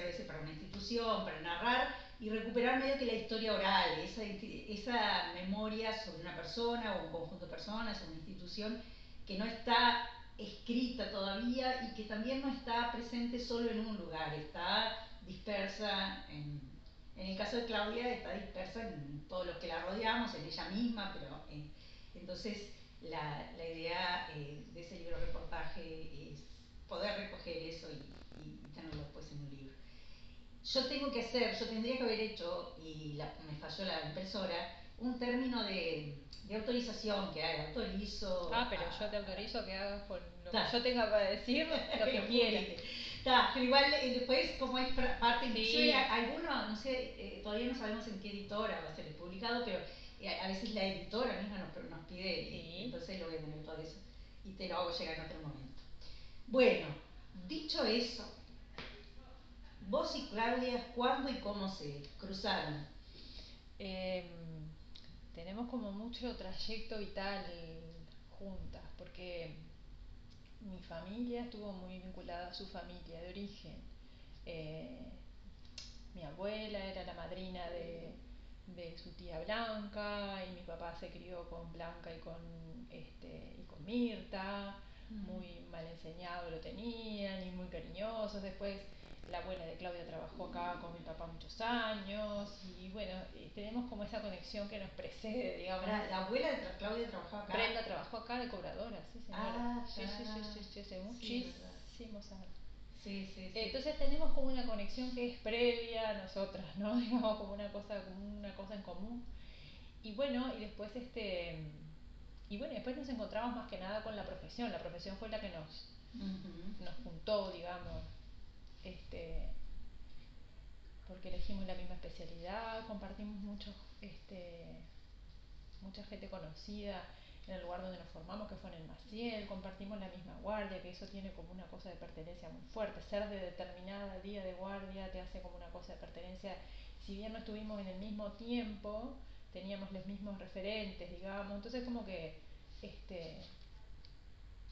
a veces para una institución, para narrar y recuperar medio que la historia oral, esa, esa memoria sobre una persona o un conjunto de personas o una institución que no está escrita todavía y que también no está presente solo en un lugar, está dispersa en, en el caso de Claudia está dispersa en todos los que la rodeamos, en ella misma, pero en, entonces la, la idea eh, de ese libro reportaje es poder recoger eso y, y, tenerlo después en un libro. Yo tengo que hacer, yo tendría que haber hecho, y la, me falló la impresora, un término de, de autorización que haga, autorizo. Ah, pero a, yo te autorizo que hagas con lo ta. que yo tenga para decir, lo que quieras. Está, pero igual eh, después, como es parte, sí. algunos, no sé, eh, todavía no sabemos en qué editora va a ser publicado, pero eh, a veces la editora misma nos, nos pide, sí. entonces lo voy a tener todo eso y te lo hago llegar en otro momento. Bueno, dicho eso, vos y Claudia, ¿cuándo y cómo se cruzaron? Eh, tenemos como mucho trayecto vital juntas, porque mi familia estuvo muy vinculada a su familia de origen. Eh, mi abuela era la madrina de, de, su tía Blanca y mi papá se crió con Blanca y con, este, y con Mirta, muy mal enseñado lo tenían y muy cariñosos. Después la abuela de Claudia trabajó acá con mi papá muchos años y bueno, tenemos como esa conexión que nos precede, digamos. ¿La, la abuela de Claudia trabajó acá? Brenda trabajó acá de cobradora, sí señora. Ah, sí, sí, sí, sí, sí, hace muchísimos años. Sí, sí, sí. Entonces tenemos como una conexión que es previa a nosotras, ¿no? Digamos como una cosa, como una cosa en común. Y bueno, y después este y bueno, después nos encontramos más que nada con la profesión. La profesión fue la que nos, uh -huh. nos juntó, digamos este, porque elegimos la misma especialidad, compartimos muchos, este, mucha gente conocida en el lugar donde nos formamos, que fue en el Maciel, compartimos la misma guardia, que eso tiene como una cosa de pertenencia muy fuerte, ser de determinada día de guardia te hace como una cosa de pertenencia, si bien no estuvimos en el mismo tiempo, teníamos los mismos referentes, digamos, entonces como que este,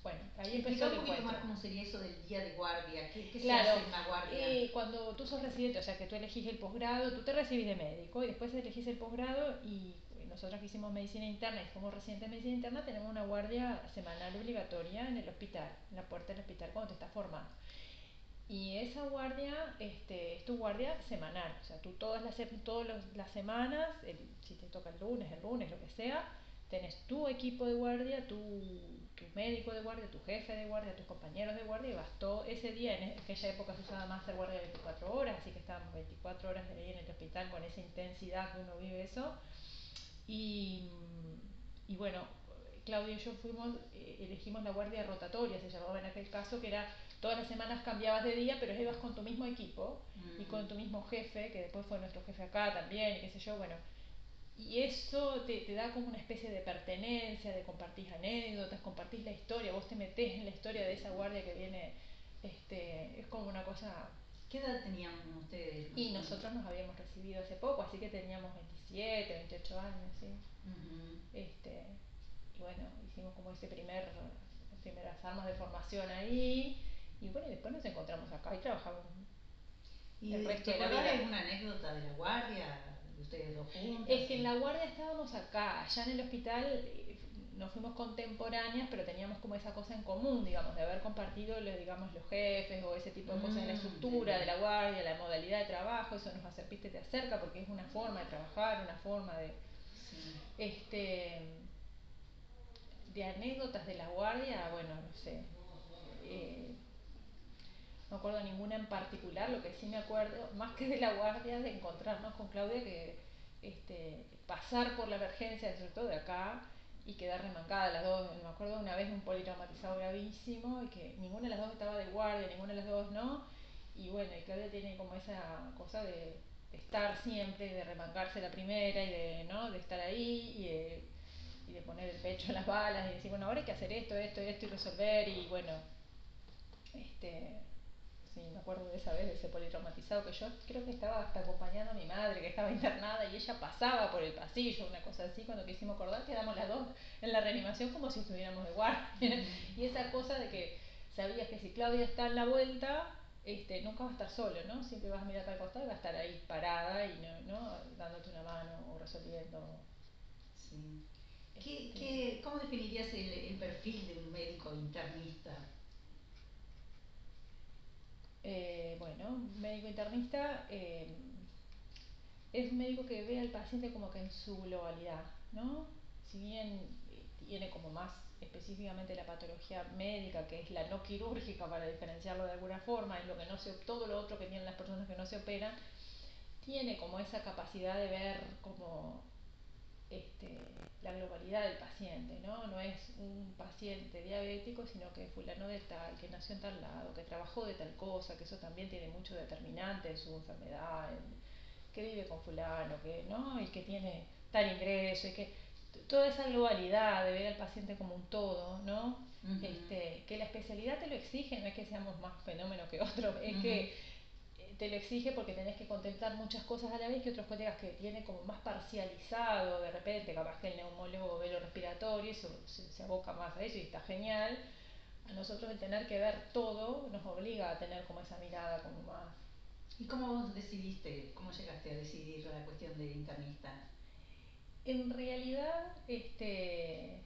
bueno, ahí empezó un poquito más cómo sería eso del día de guardia, qué, qué claro, se hace en la guardia. Eh, cuando tú sos residente, o sea que tú elegís el posgrado, tú te recibís de médico y después elegís el posgrado y nosotros que hicimos medicina interna y fuimos residentes de medicina interna tenemos una guardia semanal obligatoria en el hospital, en la puerta del hospital cuando te estás formando. Y esa guardia este, es tu guardia semanal, o sea, tú todas las, todas las semanas, el, si te toca el lunes, el lunes, lo que sea, tenés tu equipo de guardia, tu, tu, médico de guardia, tu jefe de guardia, tus compañeros de guardia y todo ese día, en aquella época se usaba más hacer guardia de 24 horas, así que estábamos 24 horas de ahí en el hospital con esa intensidad que uno vive eso. Y, y bueno, Claudio y yo fuimos, eh, elegimos la guardia rotatoria, se llamaba en aquel caso, que era todas las semanas cambiabas de día, pero ibas con tu mismo equipo mm. y con tu mismo jefe, que después fue nuestro jefe acá también, y qué sé yo, bueno, y eso te, te, da como una especie de pertenencia, de compartir anécdotas, compartís la historia, vos te metés en la historia de esa guardia que viene, este, es como una cosa... ¿Qué edad tenían ustedes? Y nosotros nos habíamos recibido hace poco, así que teníamos 27, 28 años, ¿sí? Uh -huh. este, y bueno, hicimos como ese primer, primeras armas de formación ahí, y bueno, y después nos encontramos acá y trabajamos ¿Y el resto de la vida. alguna anécdota de la guardia? Ustedes dos juntos? Es que en la guardia estábamos acá, allá en el hospital eh, nos fuimos contemporáneas, pero teníamos como esa cosa en común, digamos, de haber compartido los, digamos, los jefes o ese tipo de cosas, mm, la estructura sí. de la guardia, la modalidad de trabajo, eso nos acerca, te acerca porque es una forma de trabajar, una forma de... Sí. Este, de anécdotas de la guardia, bueno, no sé. Eh, no acuerdo ninguna en particular, lo que sí me acuerdo, más que de la guardia, de encontrarnos con Claudia, que este, pasar por la emergencia, sobre todo de acá, y quedar remangada las dos. Me acuerdo una vez un politraumatizado gravísimo y que ninguna de las dos estaba de guardia, ninguna de las dos no. Y bueno, y Claudia tiene como esa cosa de, estar siempre, de remangarse la primera y de, ¿no? de estar ahí y de, poner el pecho en las balas y decir, bueno, ahora hay que hacer esto, esto, esto y resolver y bueno, este sí, me acuerdo de esa vez, de ese politraumatizado, que yo creo que estaba hasta acompañando a mi madre, que estaba internada, y ella pasaba por el pasillo, una cosa así, cuando quisimos acordar, quedamos las dos en la reanimación como si estuviéramos de guardia. y esa cosa de que sabías que si Claudia está en la vuelta, este, nunca va a estar solo, ¿no? Siempre vas a mirar para el costado y va a estar ahí parada y no, ¿no? dándote una mano o resolviendo. Sí. ¿Qué, este, qué, ¿Cómo definirías el, el, perfil de un médico internista? Eh, bueno, un médico internista eh, es un médico que ve al paciente como que en su globalidad, ¿no? Si bien eh, tiene como más específicamente la patología médica, que es la no quirúrgica para diferenciarlo de alguna forma, es lo que no se, todo lo otro que tienen las personas que no se operan, tiene como esa capacidad de ver como este, la globalidad del paciente, ¿no? No es un paciente diabético, sino que fulano de tal, que nació en tal lado, que trabajó de tal cosa, que eso también tiene mucho determinante en su enfermedad, que vive con fulano, que, ¿no? Y que tiene tal ingreso, y que toda esa globalidad de ver al paciente como un todo, ¿no? este, que la especialidad te lo exige, no es que seamos más fenómenos que otros, es que te lo exige porque tenés que contemplar muchas cosas a la vez que otros colegas que tienen como más parcializado de repente, capaz que el neumólogo ve lo respiratorio, eso se, se aboca más a eso y está genial. A nosotros el tener que ver todo nos obliga a tener como esa mirada como más... ¿Y cómo vos decidiste, cómo llegaste a decidir la cuestión de internista? En realidad, este,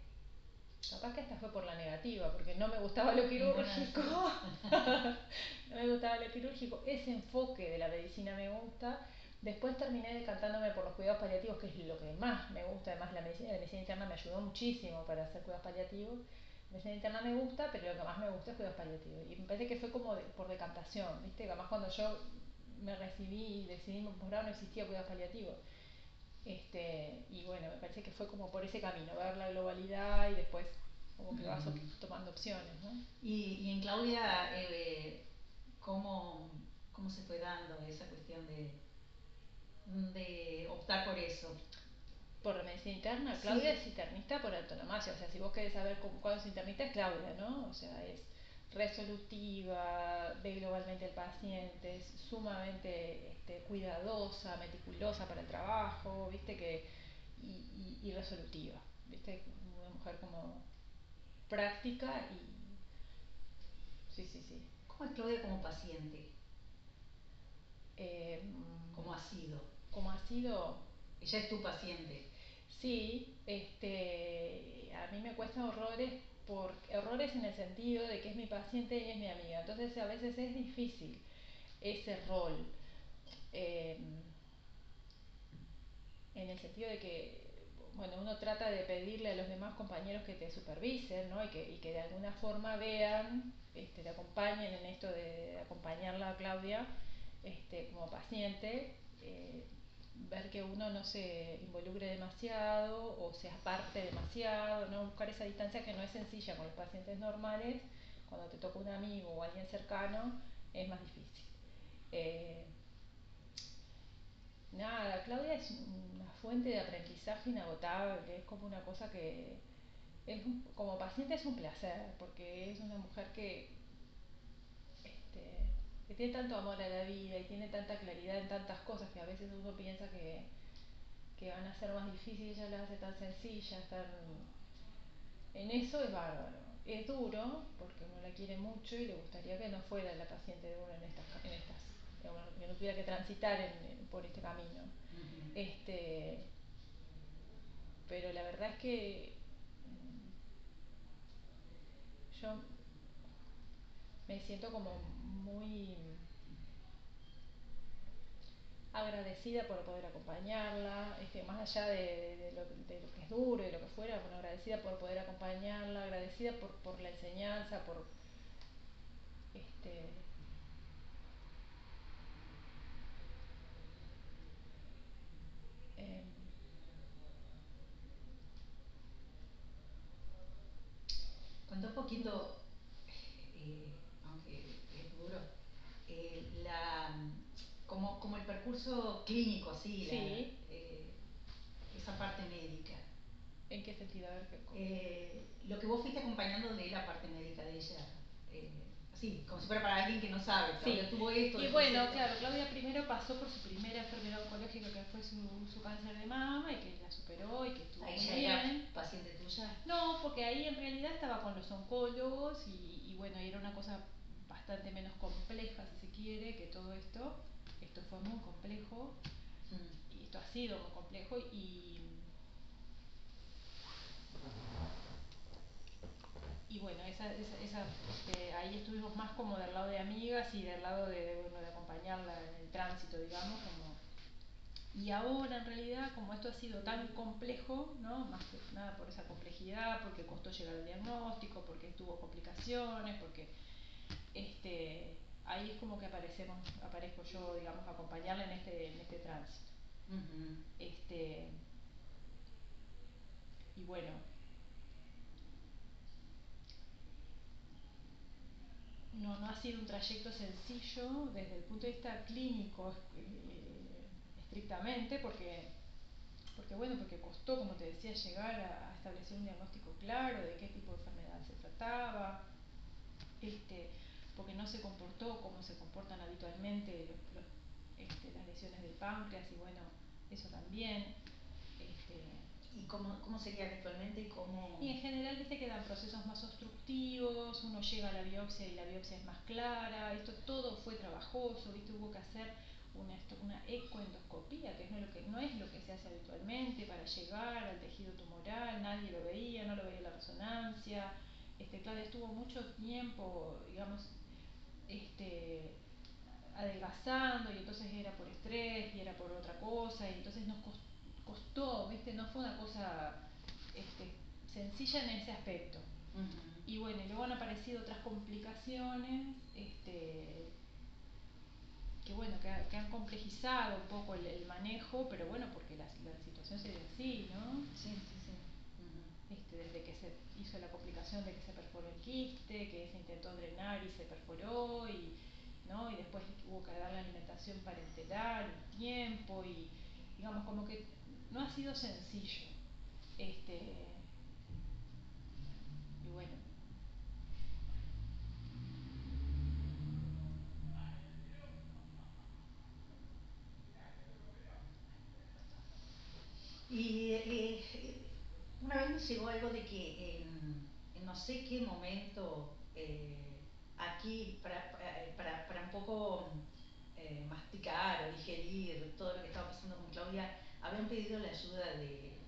capaz que hasta fue por la negativa, porque no me gustaba lo quirúrgico, no me gustaba lo quirúrgico, ese enfoque de la medicina me gusta, después terminé decantándome por los cuidados paliativos, que es lo que más me gusta, además la medicina, la medicina interna me ayudó muchísimo para hacer cuidados paliativos, la medicina interna me gusta, pero lo que más me gusta es cuidados paliativos, y me parece que fue como de, por decantación, ¿viste? además cuando yo me recibí y decidí mi posgrado no existía cuidados paliativos, este, y bueno, me parece que fue como por ese camino, ver la globalidad y después como que vas tomando opciones. ¿no? Y, y en Claudia, eh, ¿cómo, ¿cómo se fue dando esa cuestión de, de optar por eso? Por la medicina interna, Claudia sí. es internista por autonomacia, o sea, si vos querés saber cuál es internista es Claudia, ¿no? O sea, es resolutiva, ve globalmente al paciente, es sumamente este, cuidadosa, meticulosa para el trabajo, viste que y, y, y, resolutiva, viste una mujer como práctica y sí, sí, sí. ¿Cómo es Claudia como paciente? Eh, ¿Cómo ha sido? ¿Cómo ha sido? Ella es tu paciente. Sí, este, a mí me cuesta horrores por errores en el sentido de que es mi paciente y es mi amiga. Entonces a veces es difícil ese rol. Eh, en el sentido de que bueno, uno trata de pedirle a los demás compañeros que te supervisen, ¿no? Y que, y que de alguna forma vean, este, te acompañen en esto de, acompañarla a Claudia este, como paciente, eh, ver que uno no se involucre demasiado o se aparte demasiado, ¿no? buscar esa distancia que no es sencilla con los pacientes normales, cuando te toca un amigo o alguien cercano es más difícil. Eh, nada, Claudia es una fuente de aprendizaje inagotable, es como una cosa que es un, como paciente es un placer, porque es una mujer que, este, que tiene tanto amor a la vida y tiene tanta claridad en tantas cosas que a veces uno piensa que, que van a ser más difíciles, ella las hace tan sencillas, tan... En eso es bárbaro. Es duro, porque uno la quiere mucho y le gustaría que no fuera la paciente de uno en estas, en estas digamos, que no tuviera que transitar en, en, por este camino. Uh -huh. este, pero la verdad es que mm, yo me siento como muy agradecida por poder acompañarla, este, más allá de, de, de, lo, de, lo, que es duro y lo que fuera, bueno, agradecida por poder acompañarla, agradecida por, por la enseñanza, por este, eh, un poquito, eh, aunque es duro, eh, la, percurso clínico, así, sí. La, eh, esa parte médica. ¿En qué sentido? A ver, ¿qué, eh, lo que vos fuiste acompañando de la parte médica de ella, eh, Sí, como si fuera para alguien que no sabe. Claudia sí. tuvo esto. Y bueno, claro, Claudia primero pasó por su primera enfermedad oncológica que fue su, su cáncer de mama y que la superó y que estuvo ahí muy ya bien. Era paciente tuya? No, porque ahí en realidad estaba con los oncólogos y, y bueno, era una cosa bastante menos compleja, si se quiere, que todo esto. Esto fue muy complejo mm. y esto ha sido muy complejo y y bueno, esa, esa, esa este, ahí estuvimos más como del lado de amigas y del lado de, bueno, de acompañarla en el tránsito, digamos, como y ahora en realidad, como esto ha sido tan complejo, ¿no? más que nada por esa complejidad, porque costó llegar al diagnóstico, porque tuvo complicaciones, porque este, ahí es como que aparecemos, aparezco yo, digamos, a acompañarla en este, en este tránsito. Uh -huh. este, y bueno, no, no ha sido un trayecto sencillo desde el punto de vista clínico eh, estrictamente, porque, porque bueno, porque costó, como te decía, llegar a, a, establecer un diagnóstico claro de qué tipo de enfermedad se trataba, este, porque no se comportó como se comportan habitualmente los, los, este, las lesiones del páncreas y bueno, eso también. Este, ¿Y cómo, cómo sería habitualmente? ¿Cómo... Y en general, viste que dan procesos más obstructivos, uno llega a la biopsia y la biopsia es más clara, esto todo fue trabajoso, viste, hubo que hacer una, una ecoendoscopía, que no, es lo que no es lo que se hace habitualmente para llegar al tejido tumoral, nadie lo veía, no lo veía la resonancia, este, Claudia estuvo mucho tiempo, digamos, este, adelgazando y entonces era por estrés y era por otra cosa y entonces nos costó, viste, no fue una cosa este, sencilla en ese aspecto. Uh -huh. Y bueno, y luego han aparecido otras complicaciones, este, que bueno, que, que, han complejizado un poco el, el manejo, pero bueno, porque la, la, situación se dio así, ¿no? Sí, sí, sí. Uh -huh. este, desde que se hizo la complicación de que se perforó el quiste, que se intentó drenar y se perforó, y, ¿no? y después hubo que dar la alimentación parenteral, el tiempo, y digamos como que no ha sido sencillo. Este, y bueno. Y eh, una vez me llegó algo de que en no sé qué momento eh, aquí, para, para, para, un poco eh, masticar o digerir todo lo que estaba pasando con Claudia, habían pedido la ayuda de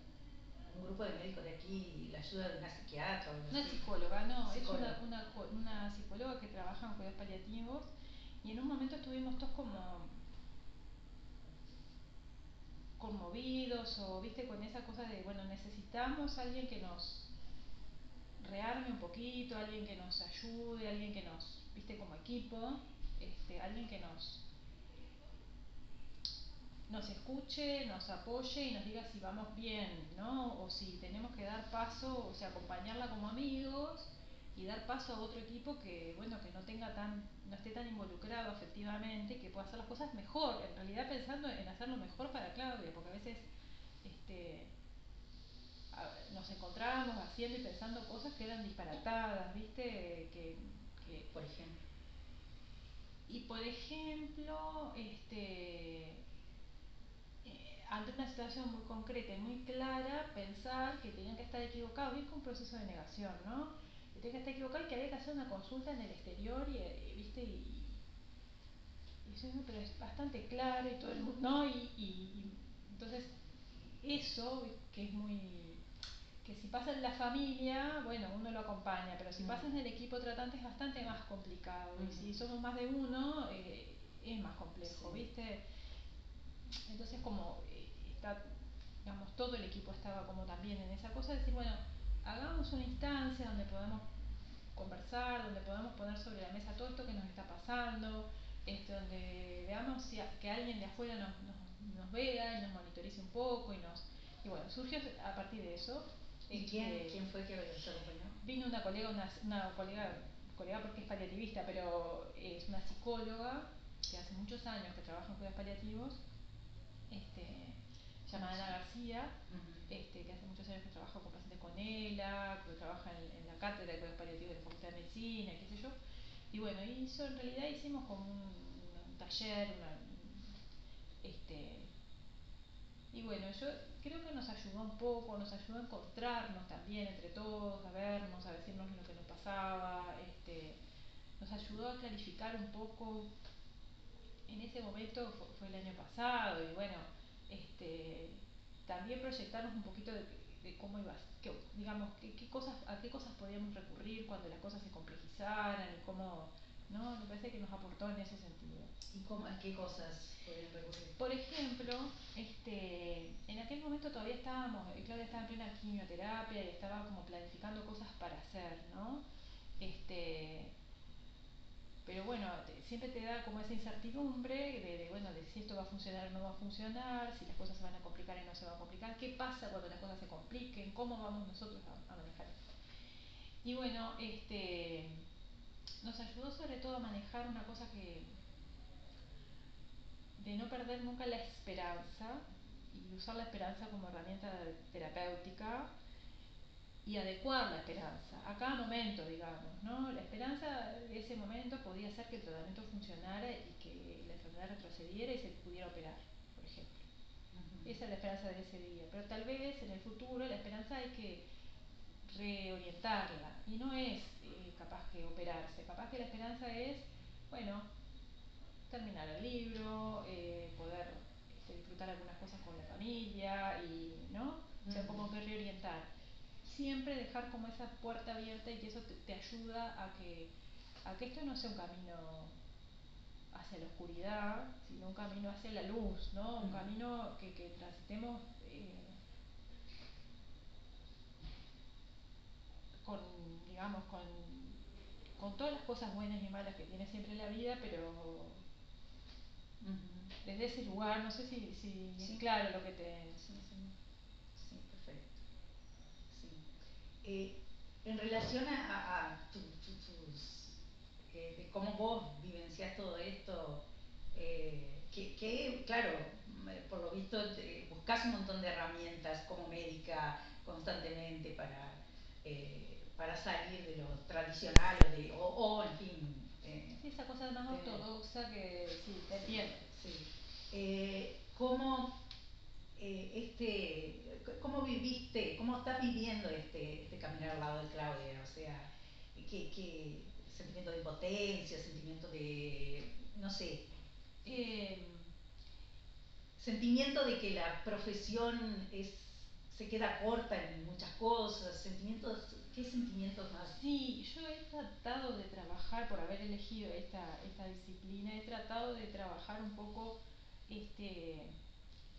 un grupo de médicos de aquí, la ayuda de una psiquiatra. Una psicóloga, no, psicóloga. es una, una, una, psicóloga que trabaja en cuidados paliativos y en un momento estuvimos todos como conmovidos o viste con esa cosa de, bueno, necesitamos alguien que nos rearme un poquito, alguien que nos ayude, alguien que nos, viste, como equipo, este, alguien que nos nos escuche, nos apoye y nos diga si vamos bien, ¿no? O si tenemos que dar paso, o sea, acompañarla como amigos y dar paso a otro equipo que, bueno, que no tenga tan, no esté tan involucrado afectivamente, que pueda hacer las cosas mejor, en realidad pensando en hacerlo mejor para Claudia, porque a veces este, nos encontrábamos haciendo y pensando cosas que eran disparatadas, ¿viste? Que, por ejemplo. Y por ejemplo, este ante una situación muy concreta y muy clara, pensar que tenían que estar equivocados, y es un proceso de negación, ¿no? Que tenían que estar equivocados y que había que hacer una consulta en el exterior, y, y ¿viste? Y, eso es bastante claro y todo el mundo, ¿no? Y entonces, eso, que es muy que si pasa en la familia, bueno, uno lo acompaña, pero si mm. pasa en el equipo tratante es bastante más complicado. Y si somos más de uno, eh, es más complejo, sí. ¿viste? Entonces, como está, digamos, todo el equipo estaba como también en esa cosa de decir, bueno, hagamos una instancia donde podamos conversar, donde podamos poner sobre la mesa todo esto que nos está pasando, este, donde veamos si a, que alguien de afuera nos, nos, nos, vea y nos monitorice un poco y nos y bueno, surgió a partir de eso. ¿Y quién, quién fue que acompañó? Vino una colega, una, una colega, colega porque es paliativista, pero es una psicóloga que hace muchos años que trabaja en cuidados paliativos, este, llamada Ana García, uh -huh. este, que hace muchos años que trabaja con pacientes con ELA, que trabaja en, en la cátedra de cuidados paliativos de la Facultad de Medicina, qué sé yo. Y bueno, hizo, en realidad hicimos como un, un taller, una, este, y bueno, yo creo que nos ayudó un poco, nos ayudó a encontrarnos también entre todos, a vernos, a decirnos lo que nos pasaba, este, nos ayudó a clarificar un poco. En ese momento fue, el año pasado y bueno, este, también proyectarnos un poquito de, de cómo ibas, que, digamos, qué, qué cosas, a qué cosas podíamos recurrir cuando las cosas se complejizaran y cómo, ¿no? Me parece que nos aportó en ese sentido. ¿Y cómo, qué cosas podían recurrir? Por ejemplo, este, en aquel momento todavía estábamos, Claudia estaba en plena quimioterapia y estaba como planificando cosas para hacer, ¿no? Este, pero bueno, te, siempre te da como esa incertidumbre de, de, bueno, de si esto va a funcionar o no va a funcionar, si las cosas se van a complicar y no se van a complicar, qué pasa cuando las cosas se compliquen, cómo vamos nosotros a, a manejar esto. Y bueno, este, nos ayudó sobre todo a manejar una cosa que, de no perder nunca la esperanza y usar la esperanza como herramienta terapéutica y adecuar la esperanza a cada momento, digamos, ¿no? La esperanza de ese momento podía ser que el tratamiento funcionara y que la enfermedad retrocediera y se pudiera operar, por ejemplo. Uh -huh. Esa es la esperanza de ese día. Pero tal vez en el futuro la esperanza hay que reorientarla. Y no es eh, capaz que operarse, capaz que la esperanza es, bueno, terminar el libro, eh, poder este, disfrutar algunas cosas con la familia y, ¿no? O sea, como que reorientar. Siempre dejar como esa puerta abierta y que eso te, te, ayuda a que, a que esto no sea un camino hacia la oscuridad, sino un camino hacia la luz, ¿no? Un camino que, que transitemos eh, con, digamos, con, con todas las cosas buenas y malas que tiene siempre la vida, pero uh -huh. desde ese lugar, no sé si, si sí. es claro lo que te... Sí, sí. sí perfecto. Eh, en relación a, a tu, tu, tus, eh, de cómo vos vivencias todo esto, eh, que, que, claro, por lo visto buscas un montón de herramientas como médica constantemente para, eh, para salir de lo tradicional o, de, o, o en fin. Eh, esa cosa más ortodoxa que sí, te entiendo. Sí. ¿Cómo este, cómo viviste, cómo estás viviendo este, este caminar al lado de Claudia? O sea, ¿qué, qué sentimiento de impotencia, sentimiento de, no sé, eh, sentimiento de que la profesión es, se queda corta en muchas cosas, sentimientos, ¿qué sentimientos más? Sí, yo he tratado de trabajar, por haber elegido esta, esta disciplina, he tratado de trabajar un poco este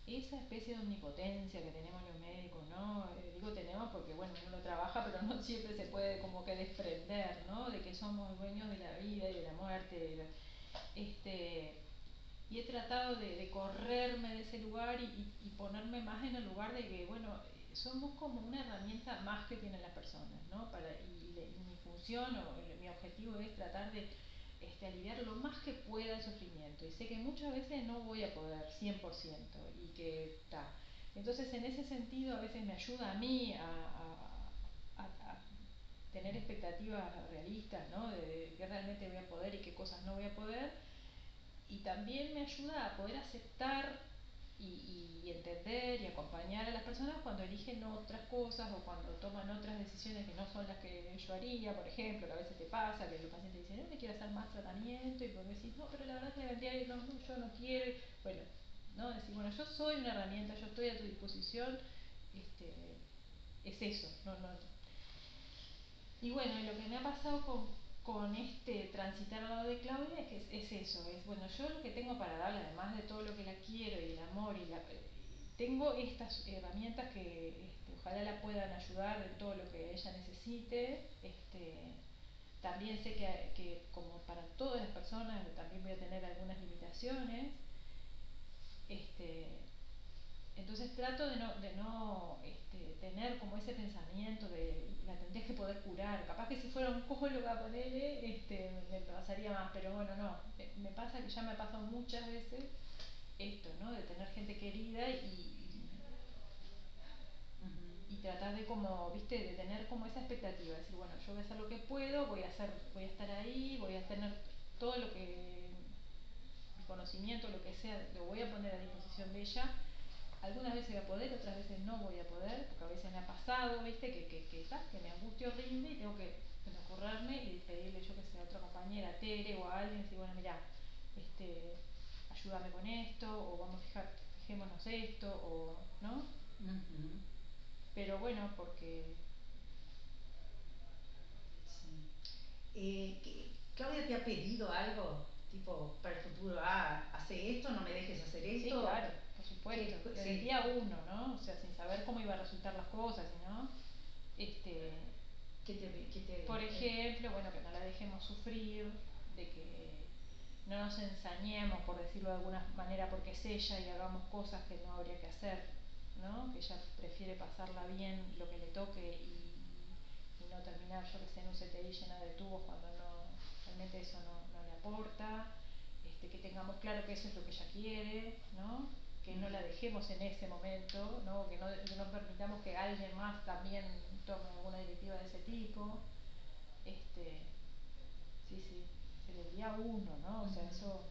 esa especie de omnipotencia que tenemos los médicos, ¿no? Eh, digo tenemos porque, bueno, uno trabaja, pero no siempre se puede como que desprender, ¿no? De que somos dueños de la vida y de la muerte. Este, y he tratado de, de, correrme de ese lugar y, y, y, ponerme más en el lugar de que, bueno, somos como una herramienta más que tienen las personas, ¿no? Para, y, y mi función o mi objetivo es tratar de este, aliviar lo más que pueda el sufrimiento. Y sé que muchas veces no voy a poder 100% y que está. Entonces, en ese sentido, a veces me ayuda a mí a tener expectativas realistas, ¿no? De, de qué realmente voy a poder y qué cosas no voy a poder. Y también me ayuda a poder aceptar y, entender y acompañar a las personas cuando eligen otras cosas o cuando toman otras decisiones que no son las que yo haría, por ejemplo, que a veces te pasa que el paciente dice, no, me quiero hacer más tratamiento y vos decís, no, pero la verdad es que bien, no, yo no quiero, bueno, ¿no? Decir, bueno, yo soy una herramienta, yo estoy a tu disposición, este, es eso, no, no. Y bueno, lo que me ha pasado con, con este transitar al lado de Claudia es es, eso, es bueno, yo lo que tengo para darle, además de todo lo que la quiero y el amor y la tengo estas herramientas que este, ojalá la puedan ayudar en todo lo que ella necesite. Este, también sé que, que, como para todas las personas también voy a tener algunas limitaciones. Este, entonces trato de no, de no este, tener como ese pensamiento de la tendrías que poder curar. Capaz que si fuera un oncóloga, ponele, este, me pasaría más, pero bueno, no. Me pasa que ya me ha pasado muchas veces esto, ¿no? De tener gente querida y, y, tratar de como, viste, de tener como esa expectativa, decir, bueno, yo voy a hacer lo que puedo, voy a hacer, voy a estar ahí, voy a tener todo lo que, mi conocimiento, lo que sea, lo voy a poner a disposición de ella. Algunas veces voy a poder, otras veces no voy a poder, porque a veces me ha pasado, viste, que, que, que, que me angustio horrible y tengo que, que y pedirle yo que sea a otra compañera, Tere o a alguien, decir, bueno, mira, este, ayúdame con esto, o vamos a fijar, fijémonos esto, o, ¿no? Pero bueno, porque... Sí. Eh, ¿qué- ¿Claudia te ha pedido algo? Tipo, para el futuro, ah, hace esto, no me dejes hacer Sí, esto. claro, por supuesto. ¿Qué- Desde sí. el día uno, ¿no? O sea, sin saber cómo iba a resultar las cosas, ¿no? Este, ¿Qué te, qué te- por eh, ejemplo, bueno, que no la dejemos sufrir, de que no nos ensañemos, por decirlo de alguna manera, porque es ella y hagamos cosas que no habría que hacer, ¿no? Que ella prefiere pasarla bien lo que le toque y, y no terminar, yo que sé, en un CTI llena de tubos cuando no, realmente eso no, no le aporta, este, que tengamos claro que eso es lo que ella quiere, ¿no? Que no la dejemos en ese momento, ¿no? Que no, que no permitamos que alguien más también tome alguna directiva de ese tipo. Este, sí, sí, desde el día uno, ¿no? O sea, eso...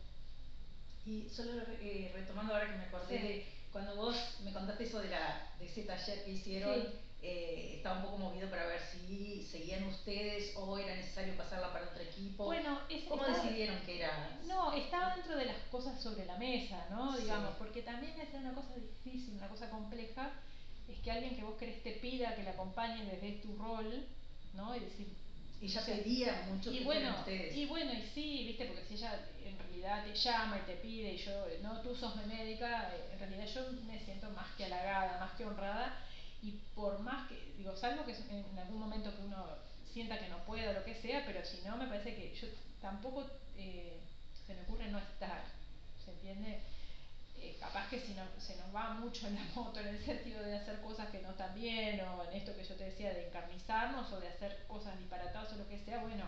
Y solo eh, retomando ahora que me acordé Sí. de cuando vos me contaste eso de, la, de ese taller que hicieron, Sí. Eh, estaba un poco movido para ver si seguían ustedes o era necesario pasarla para otro equipo. Bueno, es- ¿Cómo estaba- decidieron que era? No, estaba dentro de las cosas sobre la mesa, ¿no? Sí. Digamos, porque también es una cosa difícil, una cosa compleja, es que alguien que vos querés te pida que le acompañe desde tu rol, ¿no? Y decir... Ella pedía mucho y que bueno, ustedes. Y bueno, y sí, viste, porque si ella en realidad te llama y te pide, y yo, no, tú sos mi médica, eh, en realidad yo me siento más que halagada, más que honrada, y por más que, digo, salvo que en algún momento que uno sienta que no pueda o lo que sea, pero si no, me parece que yo tampoco eh, se me ocurre no estar, ¿se entiende? Eh, capaz que si no, se nos va mucho en la moto en el sentido de hacer cosas que no están bien o en esto que yo te decía de encarnizarnos o de hacer cosas disparatadas o lo que sea, bueno,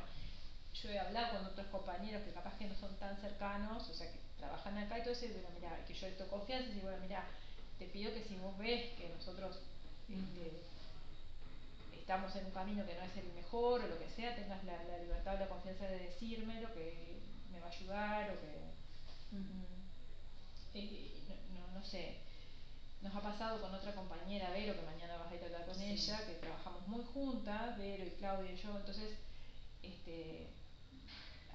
yo he hablado con otros compañeros que capaz que no son tan cercanos, o sea, que trabajan acá y todo eso, y bueno, mira, que yo esto confianza y bueno, mira, te pido que si vos ves que nosotros estamos en un camino que no es el mejor o lo que sea, tengas la, la libertad o la confianza de decírmelo, que me va a ayudar o que... Eh, no, no, no sé, nos ha pasado con otra compañera, Vero, que mañana vas a ir a hablar con Sí. ella, que trabajamos muy juntas, Vero y Claudia y yo, entonces, este,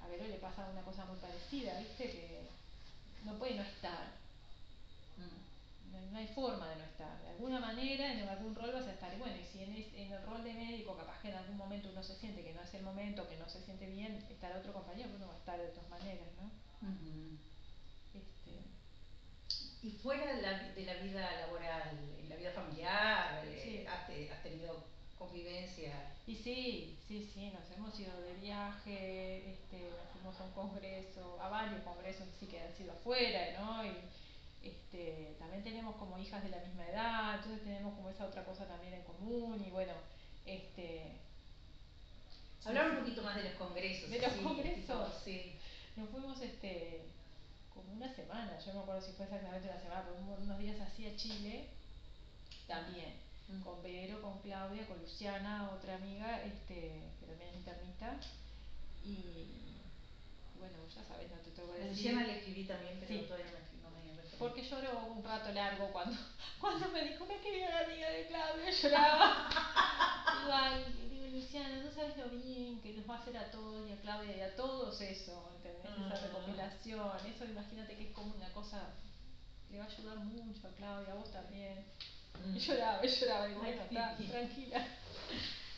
a Vero le pasa una cosa muy parecida, ¿viste? Que no puede no estar, Mm. No, hay forma de no estar, de alguna manera, en algún rol vas a estar, y bueno, y si en, en el rol de médico capaz que en algún momento uno se siente que no es el momento, que no se siente bien, estará otro compañero, uno va a estar de todas maneras, ¿no? Este, Y fuera de la, de la vida laboral, en la vida familiar, eh, Sí. has, te- has tenido convivencia. Y sí, sí, sí, nos hemos ido de viaje, este, nos fuimos a un congreso, a varios congresos sí que han sido afuera, ¿no? Y este, también tenemos como hijas de la misma edad, entonces tenemos como esa otra cosa también en común y bueno, este... Hablar un poquito más de los congresos. De los congresos. tipo, sí. Nos fuimos este como una semana, yo no me acuerdo si fue exactamente una semana, pero unos días así a Chile, también, Mm. con Vero, con Claudia, con Luciana, otra amiga, este, que también es internista, y bueno, ya sabes, no te tengo que decir. Luciana le escribí también, pero Sí. todavía no me, referí. Porque lloró un rato largo cuando, cuando me dijo, me quería la amiga de Claudia, lloraba. digo, ay, digo, Luciana, no sabes lo bien que nos va a hacer a todos y a Claudia y a todos eso, ¿entendés? Esa recopilación, eso imagínate que es como una cosa, le va a ayudar mucho a Claudia, a vos también. Mm. Y lloraba, y lloraba, Ay, bueno, está, tranquila.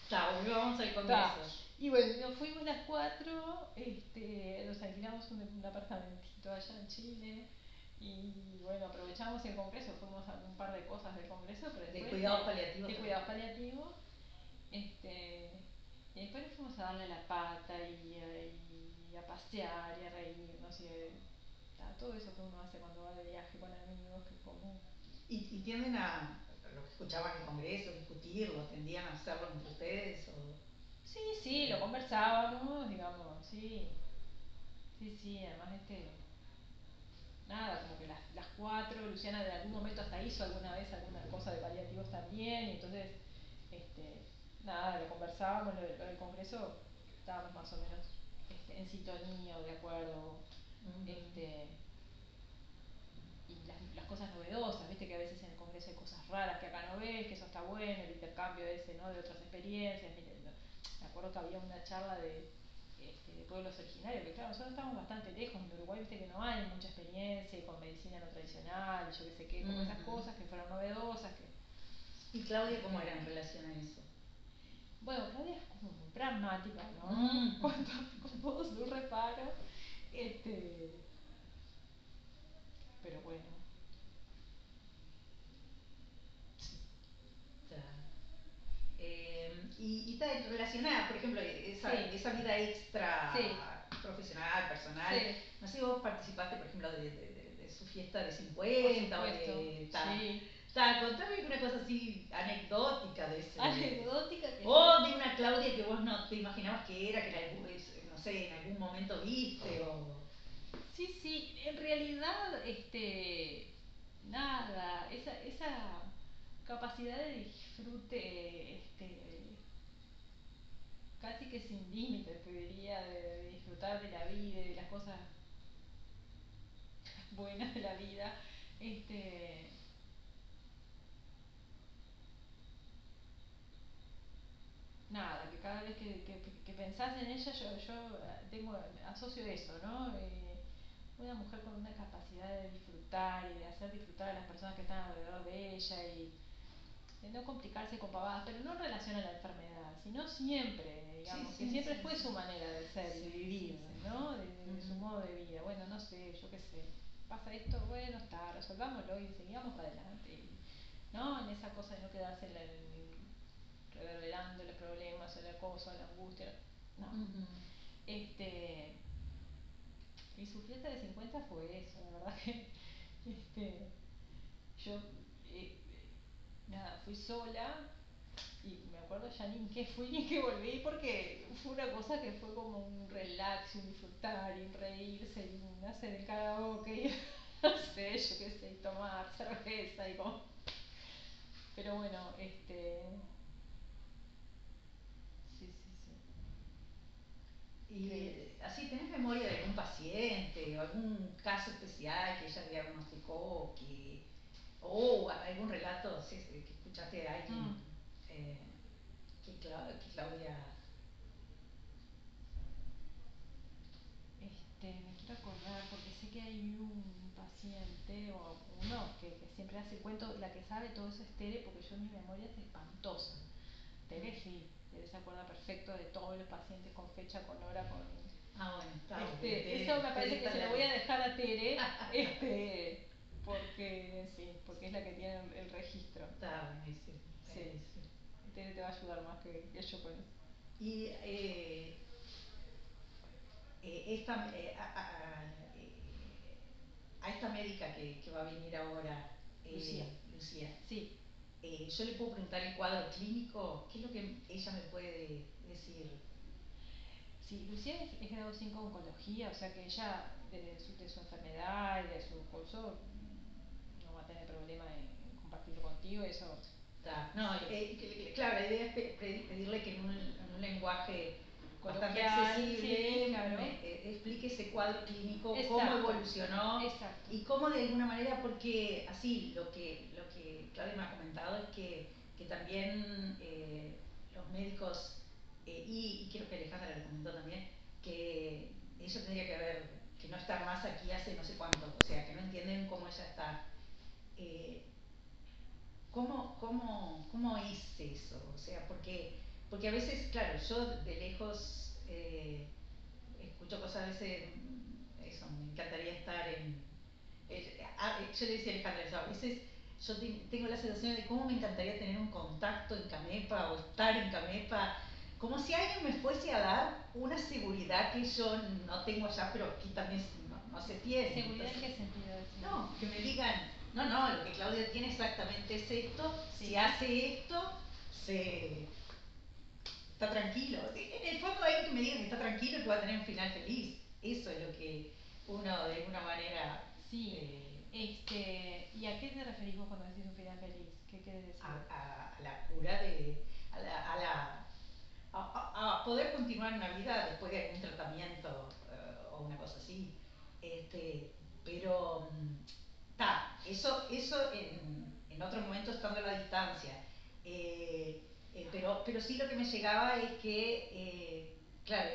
Está, volvamos al congreso. Y bueno, nos fuimos las cuatro, este, nos alquilamos un, un apartamentito allá en Chile y bueno, aprovechamos el congreso, fuimos a un par de cosas del congreso, pero De después cuidados paliativos de cuidados paliativos, este, y después nos fuimos a darle la pata y a, y a pasear y a reírnos y a, a todo eso que uno hace cuando va de viaje con amigos, que es común. ¿Y, y tienden a, lo que escuchaban en el congreso, discutirlo, tendían a hacerlo entre ustedes? O... Sí, sí, lo conversábamos, digamos, sí. Sí, sí, además este. Nada, como que las, las cuatro, Luciana de algún momento hasta hizo alguna vez alguna cosa de paliativos también, y entonces este, nada, lo conversábamos, lo, lo, del Congreso, estábamos más o menos este, en sintonía o de acuerdo. este, y las, las, cosas novedosas, viste que a veces en el Congreso hay cosas raras que acá no ves, que eso está bueno, el intercambio ese, ¿no? De otras experiencias. Me acuerdo que había una charla de, este, de pueblos originarios, que claro, nosotros estamos bastante lejos, en Uruguay viste que no hay mucha experiencia con medicina no tradicional, yo qué sé qué, con esas cosas que fueron novedosas. Que, ¿Y Claudia cómo era en relación a eso? Bueno, Claudia es como muy pragmática, ¿no? Mm. Con, con todo su reparo. Este, pero bueno. Eh, y, y, está relacionada, por ejemplo, esa, sí. esa vida extra sí. profesional, personal. Sí. No sé, vos participaste, por ejemplo, de, de, de, su fiesta de 50 o de tal. Ta, contame una cosa así anecdótica de ese. Anecdótica que O de una Claudia que vos no te imaginabas que era, que en algún, no sé, en algún momento viste o. Sí, sí, en realidad, este, nada, esa, esa capacidad de disfrute, este, casi que sin límites, te de, disfrutar de la vida y de las cosas buenas de la vida, este, nada, que cada vez que, que, que pensás en ella, yo, yo tengo, asocio eso, ¿no? Eh, una mujer con una capacidad de disfrutar y de hacer disfrutar a las personas que están alrededor de ella y de no complicarse con pavadas, pero no en relación a la enfermedad, sino siempre, digamos, sí, sí, que siempre sí, fue su manera de ser de vivir, ¿no? De, de, de, su modo de vida. Bueno, no sé, yo qué sé, pasa esto, bueno, está, resolvámoslo y seguimos para adelante. ¿No? En esa cosa de no quedarse en, la, en reverberando los problemas, el acoso, la angustia. No. Uh -huh. Este, y su fiesta de 50 fue eso, la verdad que este, yo nada, fui sola y me acuerdo ya ni en qué fui ni en qué volví porque fue una cosa que fue como un relax, un disfrutar y un reírse y un hacer el karaoke y no sé, yo qué sé, y tomar cerveza y como... Pero bueno, este Y así, ¿tenés memoria de algún paciente o algún caso especial que ella diagnosticó que, o algún relato sí, que escuchaste de alguien mm. eh, que, Cla que, Claudia... Este, me quiero acordar porque sé que hay un paciente o uno que, que siempre hace cuento, la que sabe todo eso es Tere porque yo mi memoria es espantosa. Tere sí, Tere se acuerda perfecto de todos los pacientes con fecha, con hora, con Ah, bueno, está este, bien. Eso me parece que se lo voy a dejar a Tere, este, porque sí, porque es la que tiene el, registro. Está buenísimo. Sí. Tere te va a ayudar más que, que yo con eso. Y eh, eh, esta, eh, a, a, a, esta médica que, que, va a venir ahora, Lucía. Lucía. Sí. yo le puedo preguntar el cuadro clínico, ¿qué es lo que ella me puede decir? Sí, Lucía es, es grado 5 oncología, o sea que ella de su, de su enfermedad y de su curso no va a tener problema en, compartirlo contigo, eso. No, eh, claro, la idea es pedirle que en un, en un lenguaje bastante accesible sí, claro. me, eh, explique ese cuadro clínico, Exacto. cómo evolucionó Exacto. y cómo de alguna manera, porque así lo que, lo que Claudia me ha comentado es que, que también eh, los médicos eh, y, y, creo que Alejandra le comentó también, que ella tendría que haber, que no está más aquí hace no sé cuánto, o sea, que no entienden cómo ella está. Eh, ¿cómo, cómo, ¿Cómo es eso? O sea, porque, porque a veces, claro, yo de lejos eh, escucho cosas a veces, eso, me encantaría estar en... Eh, yo le decía a Alejandra, a veces yo tengo la sensación de cómo me encantaría tener un contacto en Camepa o estar en Camepa como si alguien me fuese a dar una seguridad que yo no tengo allá, pero aquí también no, no se tiene. ¿Seguridad en qué sentido? No, que me digan, no, no, lo que Claudia tiene exactamente es esto, sí. si hace esto, se está tranquilo. En el fondo hay que me digan que está tranquilo y que va a tener un final feliz. Eso es lo que uno de alguna manera... Sí, eh, este, ¿y a qué te referís vos cuando decís un final feliz? ¿Qué quieres decir? A, a, a la cura de poder continuar una vida después de un tratamiento uh, o una cosa así. Este, pero, está, mm, eso, eso en, en, otro momento estando a la distancia. Eh, eh, pero, pero sí lo que me llegaba es que, eh, claro,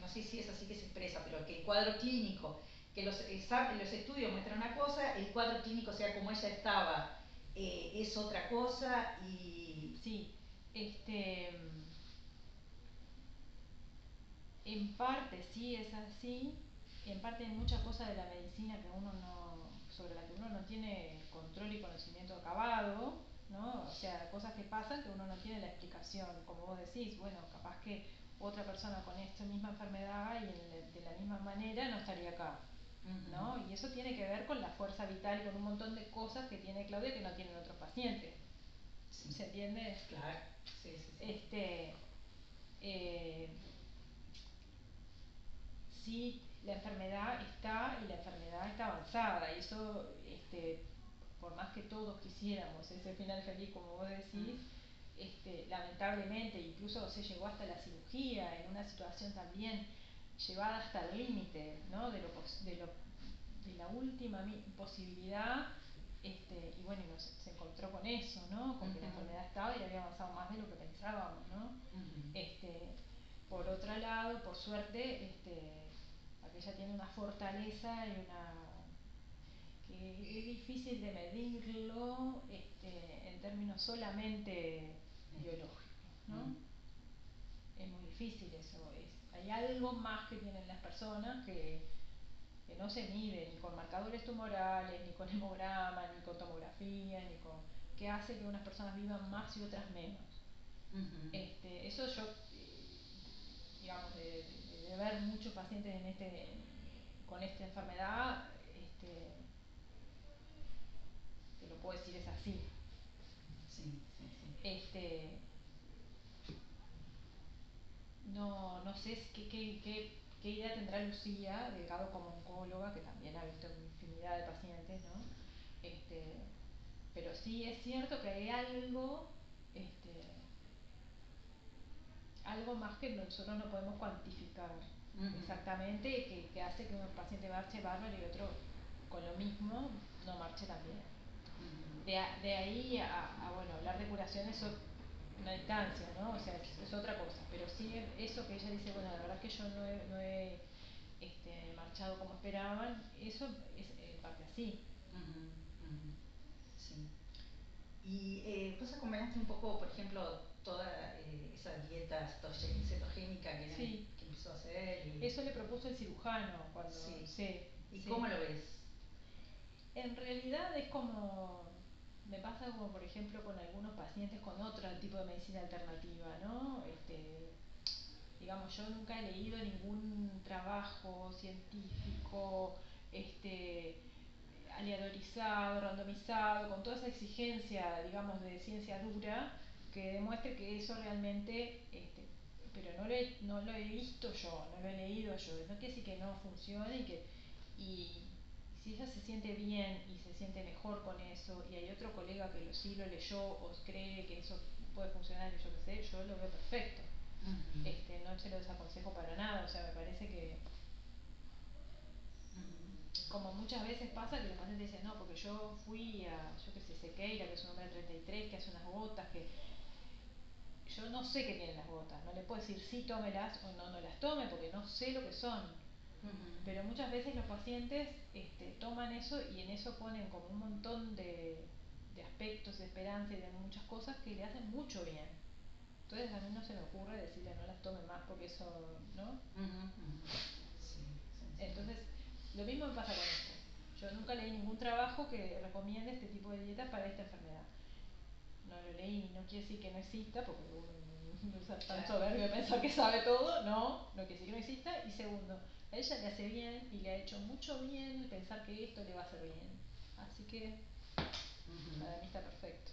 no sé si es así que se expresa, pero que el cuadro clínico, que los, los estudios muestran una cosa, el cuadro clínico, sea como ella estaba, es otra cosa y... Sí, este en parte sí es así, en parte hay muchas cosas de la medicina que uno no, sobre las que uno no tiene control y conocimiento acabado, ¿no? O sea, cosas que pasan que uno no tiene la explicación, como vos decís, bueno, capaz que otra persona con esta misma enfermedad y de la misma manera no estaría acá, ¿no? Y eso tiene que ver con la fuerza vital y con un montón de cosas que tiene Claudia que no tienen otros pacientes. ¿Se entiende? Claro, sí, sí. sí. Este, eh, sí la enfermedad está y la enfermedad está avanzada y eso este, por más que todos quisiéramos ese final feliz como vos decís este, lamentablemente incluso se llegó hasta la cirugía en una situación también llevada hasta el límite ¿no? de, lo, de, lo, de la última posibilidad este, y bueno, y nos, se encontró con eso, ¿no? Con que la enfermedad estaba y había avanzado más de lo que pensábamos, ¿no? este, por otro lado, por suerte, este, ella tiene una fortaleza y una que es difícil de medirlo este, en términos solamente biológicos, ¿no? Mm. Es muy difícil eso. Es, hay algo más que tienen las personas que, que no se mide ni con marcadores tumorales, ni con hemograma, ni con tomografía, ni con que hace que unas personas vivan más y otras menos. Uh -huh. este, eso yo, digamos, de, de, de ver muchos pacientes en este con esta enfermedad, este, te lo puedo decir, es así. Sí, sí, sí. Este, no, no sé qué, qué, qué, qué, idea tendrá Lucía, Delgado como oncóloga, que también ha visto infinidad de pacientes, ¿no? Este, pero sí es cierto que hay algo, este, algo más que nosotros no podemos cuantificar uh -huh. exactamente que, que, hace que un paciente marche bárbaro y otro con lo mismo no marche también. Uh -huh. de, de, ahí a, a, bueno, hablar de curación es una distancia, ¿no? O sea, es, es, otra cosa. Pero sí eso que ella dice, bueno, la verdad es que yo no he, no he este, marchado como esperaban, eso es en parte así. Uh -huh. Sí. Y eh, vos acompañaste un poco, por ejemplo, toda eh, esa dieta cetogénica que, sí. que, empezó a hacer. Y... Eso le propuso el cirujano cuando... Sí. sí ¿Y sí. cómo lo ves? En realidad es como... Me pasa como por ejemplo con algunos pacientes con otro tipo de medicina alternativa, ¿no? Este, digamos, yo nunca he leído ningún trabajo científico, este, aleatorizado, randomizado, con toda esa exigencia, digamos, de ciencia dura, que demuestre que eso realmente, este, pero no lo, he, no lo he visto yo, no lo he leído yo, no quiere decir que no funcione y que y si ella se siente bien y se siente mejor con eso y hay otro colega que lo, sí lo leyó o cree que eso puede funcionar y yo qué sé, yo lo veo perfecto. Uh -huh. este, no se lo desaconsejo para nada, o sea, me parece que como muchas veces pasa que los pacientes dicen, no, porque yo fui a, yo qué sé, Sequeira, que es un hombre de 33, que hace unas gotas, que yo no sé qué tienen las gotas, no le puedo decir sí tómelas o no, no las tome porque no sé lo que son. Uh -huh. Pero muchas veces los pacientes este, toman eso y en eso ponen como un montón de, de aspectos de esperanza y de muchas cosas que le hacen mucho bien. Entonces a mí no se me ocurre decirle no las tome más porque eso, ¿no? Uh -huh, uh -huh. Sí, sí, sí. Entonces, lo mismo me pasa con esto. Yo nunca leí ningún trabajo que recomiende este tipo de dieta para esta enfermedad no lo leí, no quiere decir que no exista, porque uno no es tan soberbio pensar que sabe todo, no, no quiere decir que no exista, y segundo, a ella le hace bien y le ha hecho mucho bien el pensar que esto le va a hacer bien. Así que uh -huh. para mí está perfecto.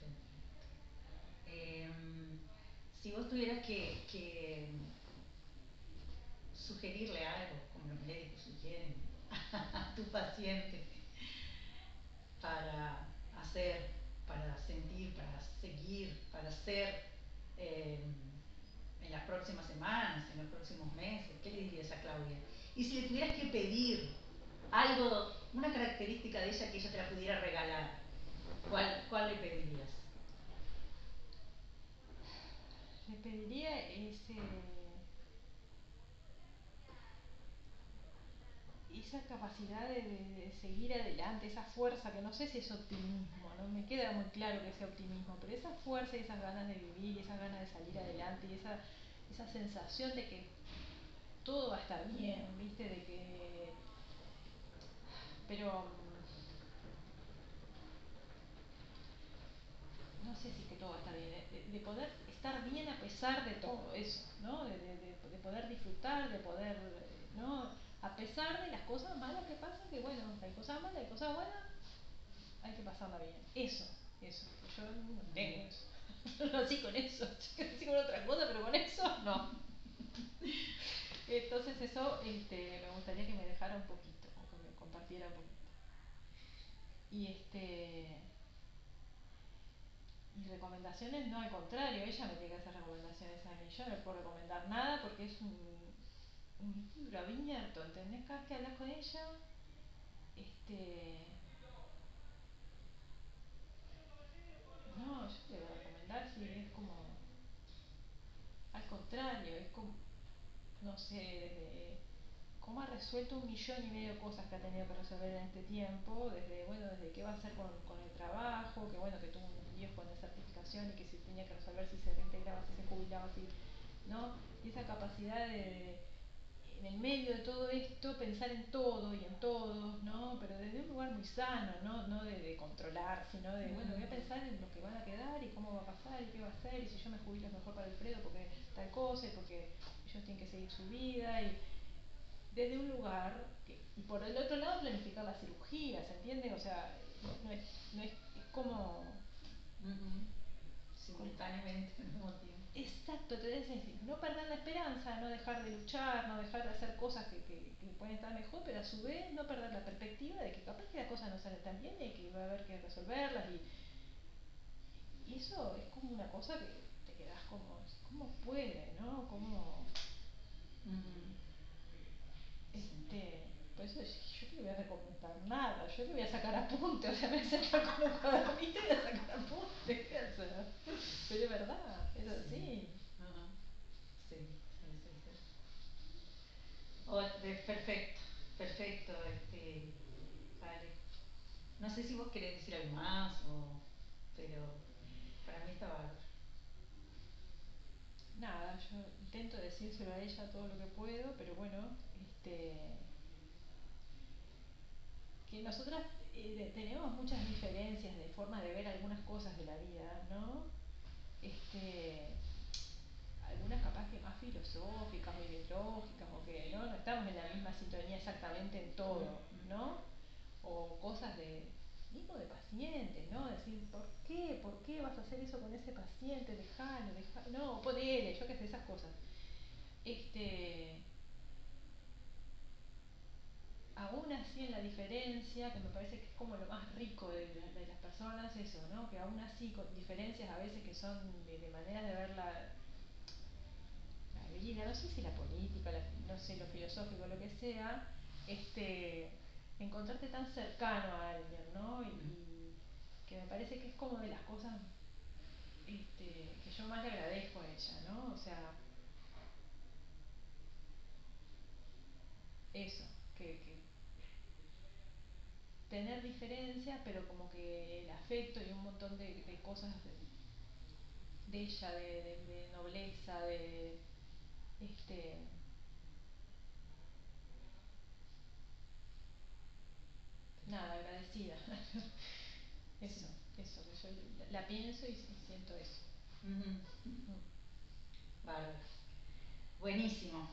Perfecto. Eh, si vos tuvieras que, que sugerirle algo, como los médicos sugieren, a tu paciente para hacer para sentir, para seguir, para ser, eh, en las próximas semanas, en los próximos meses? ¿Qué le dirías a Claudia? Y si le tuvieras que pedir algo, una característica de ella que ella te la pudiera regalar, ¿cuál, cuál le pedirías? Le pediría ese esa capacidad de, seguir adelante, esa fuerza, que no sé si es optimismo, no me queda muy claro que sea optimismo, pero esa fuerza y esas ganas de vivir, y esas ganas de salir adelante, y esa, esa sensación de que todo va a estar bien, ¿viste? De que... Pero... No sé si que todo va a estar bien, de, de poder estar bien a pesar de todo eso, ¿no? De, de, de poder disfrutar, de poder, ¿no? a pesar de las cosas malas que pasan, que bueno, hay cosas malas, hay cosas buenas, hay que pasarla bien. Eso, eso. Yo no tengo eso. no nací con eso. Yo nací con otra cosa, pero con eso no. Entonces eso este, me gustaría que me dejara un poquito, o que me compartiera un poquito. Y este y recomendaciones no al contrario, ella me tiene que hacer recomendaciones a mí. Yo no le puedo recomendar nada porque es un un libro abierto, ¿entendés? Cada vez que hablas con ella, este... No, yo te voy a recomendar si es como... Al contrario, es como, no sé, desde cómo ha resuelto un millón y medio de cosas que ha tenido que resolver en este tiempo, desde, bueno, desde qué va a hacer con, con el trabajo, que bueno, que tuvo un líos con la certificación y que se tenía que resolver si se reintegraba, si se jubilaba, si, ¿no? Y esa capacidad de, en el medio de todo esto pensar en todo y en todos, ¿no? Pero desde un lugar muy sano, no, no de, de, controlar, sino de, bueno, voy a pensar en los que van a quedar y cómo va a pasar y qué va a hacer y si yo me jubilo es mejor para Alfredo porque tal cosa y porque ellos tienen que seguir su vida y desde un lugar que, y por el otro lado planificar la cirugía, ¿se entiende? O sea, no es, no es, es como... Uh -huh. Simultáneamente tiempo. Exacto, entonces es no perder la esperanza, no dejar de luchar, no dejar de hacer cosas que, que, que, pueden estar mejor, pero a su vez no perder la perspectiva de que capaz que las cosas no salen tan bien y que va a haber que resolverlas y, y eso es como una cosa que te quedas como, ¿cómo puede, no? ¿Cómo? -huh. Este, por eso yo no le voy a recomendar nada, yo le voy a sacar apuntes, o sea, me voy a sentar con un cuadernito y voy a sacar apuntes, o sea, pero es verdad, es así. Uh -huh. Sí, sí, sí, sí. Oh, perfecto, perfecto, este, vale. No sé si vos querés decir algo más o, pero para mí está bárbaro. Nada, yo intento decírselo a ella todo lo que puedo, pero bueno, este que nosotras eh, tenemos muchas diferencias de forma de ver algunas cosas de la vida, ¿no? Este, algunas capaz que más filosóficas o ideológicas o que ¿no? no estamos en la misma sintonía exactamente en todo, ¿no? O cosas de mismo de pacientes, ¿no? Decir, ¿por qué? ¿Por qué vas a hacer eso con ese paciente? Dejalo, dejalo. No, ponele, yo qué sé, esas cosas. Este, aún así en la diferencia, que me parece que es como lo más rico de, las personas, eso, ¿no? Que aún así con diferencias a veces que son de, de maneras de ver la, la, vida, no sé si la política, la, no sé, lo filosófico, lo que sea, este, encontrarte tan cercano a alguien, ¿no? Y, y que me parece que es como de las cosas este, que yo más le agradezco a ella, ¿no? O sea, eso, que, que tener diferencias, pero como que el afecto y un montón de, de cosas de, de ella, de, nobleza, de este nada, agradecida. eso, eso, que yo la, pienso y, y, siento eso. Uh -huh. Bárbaro. Buenísimo.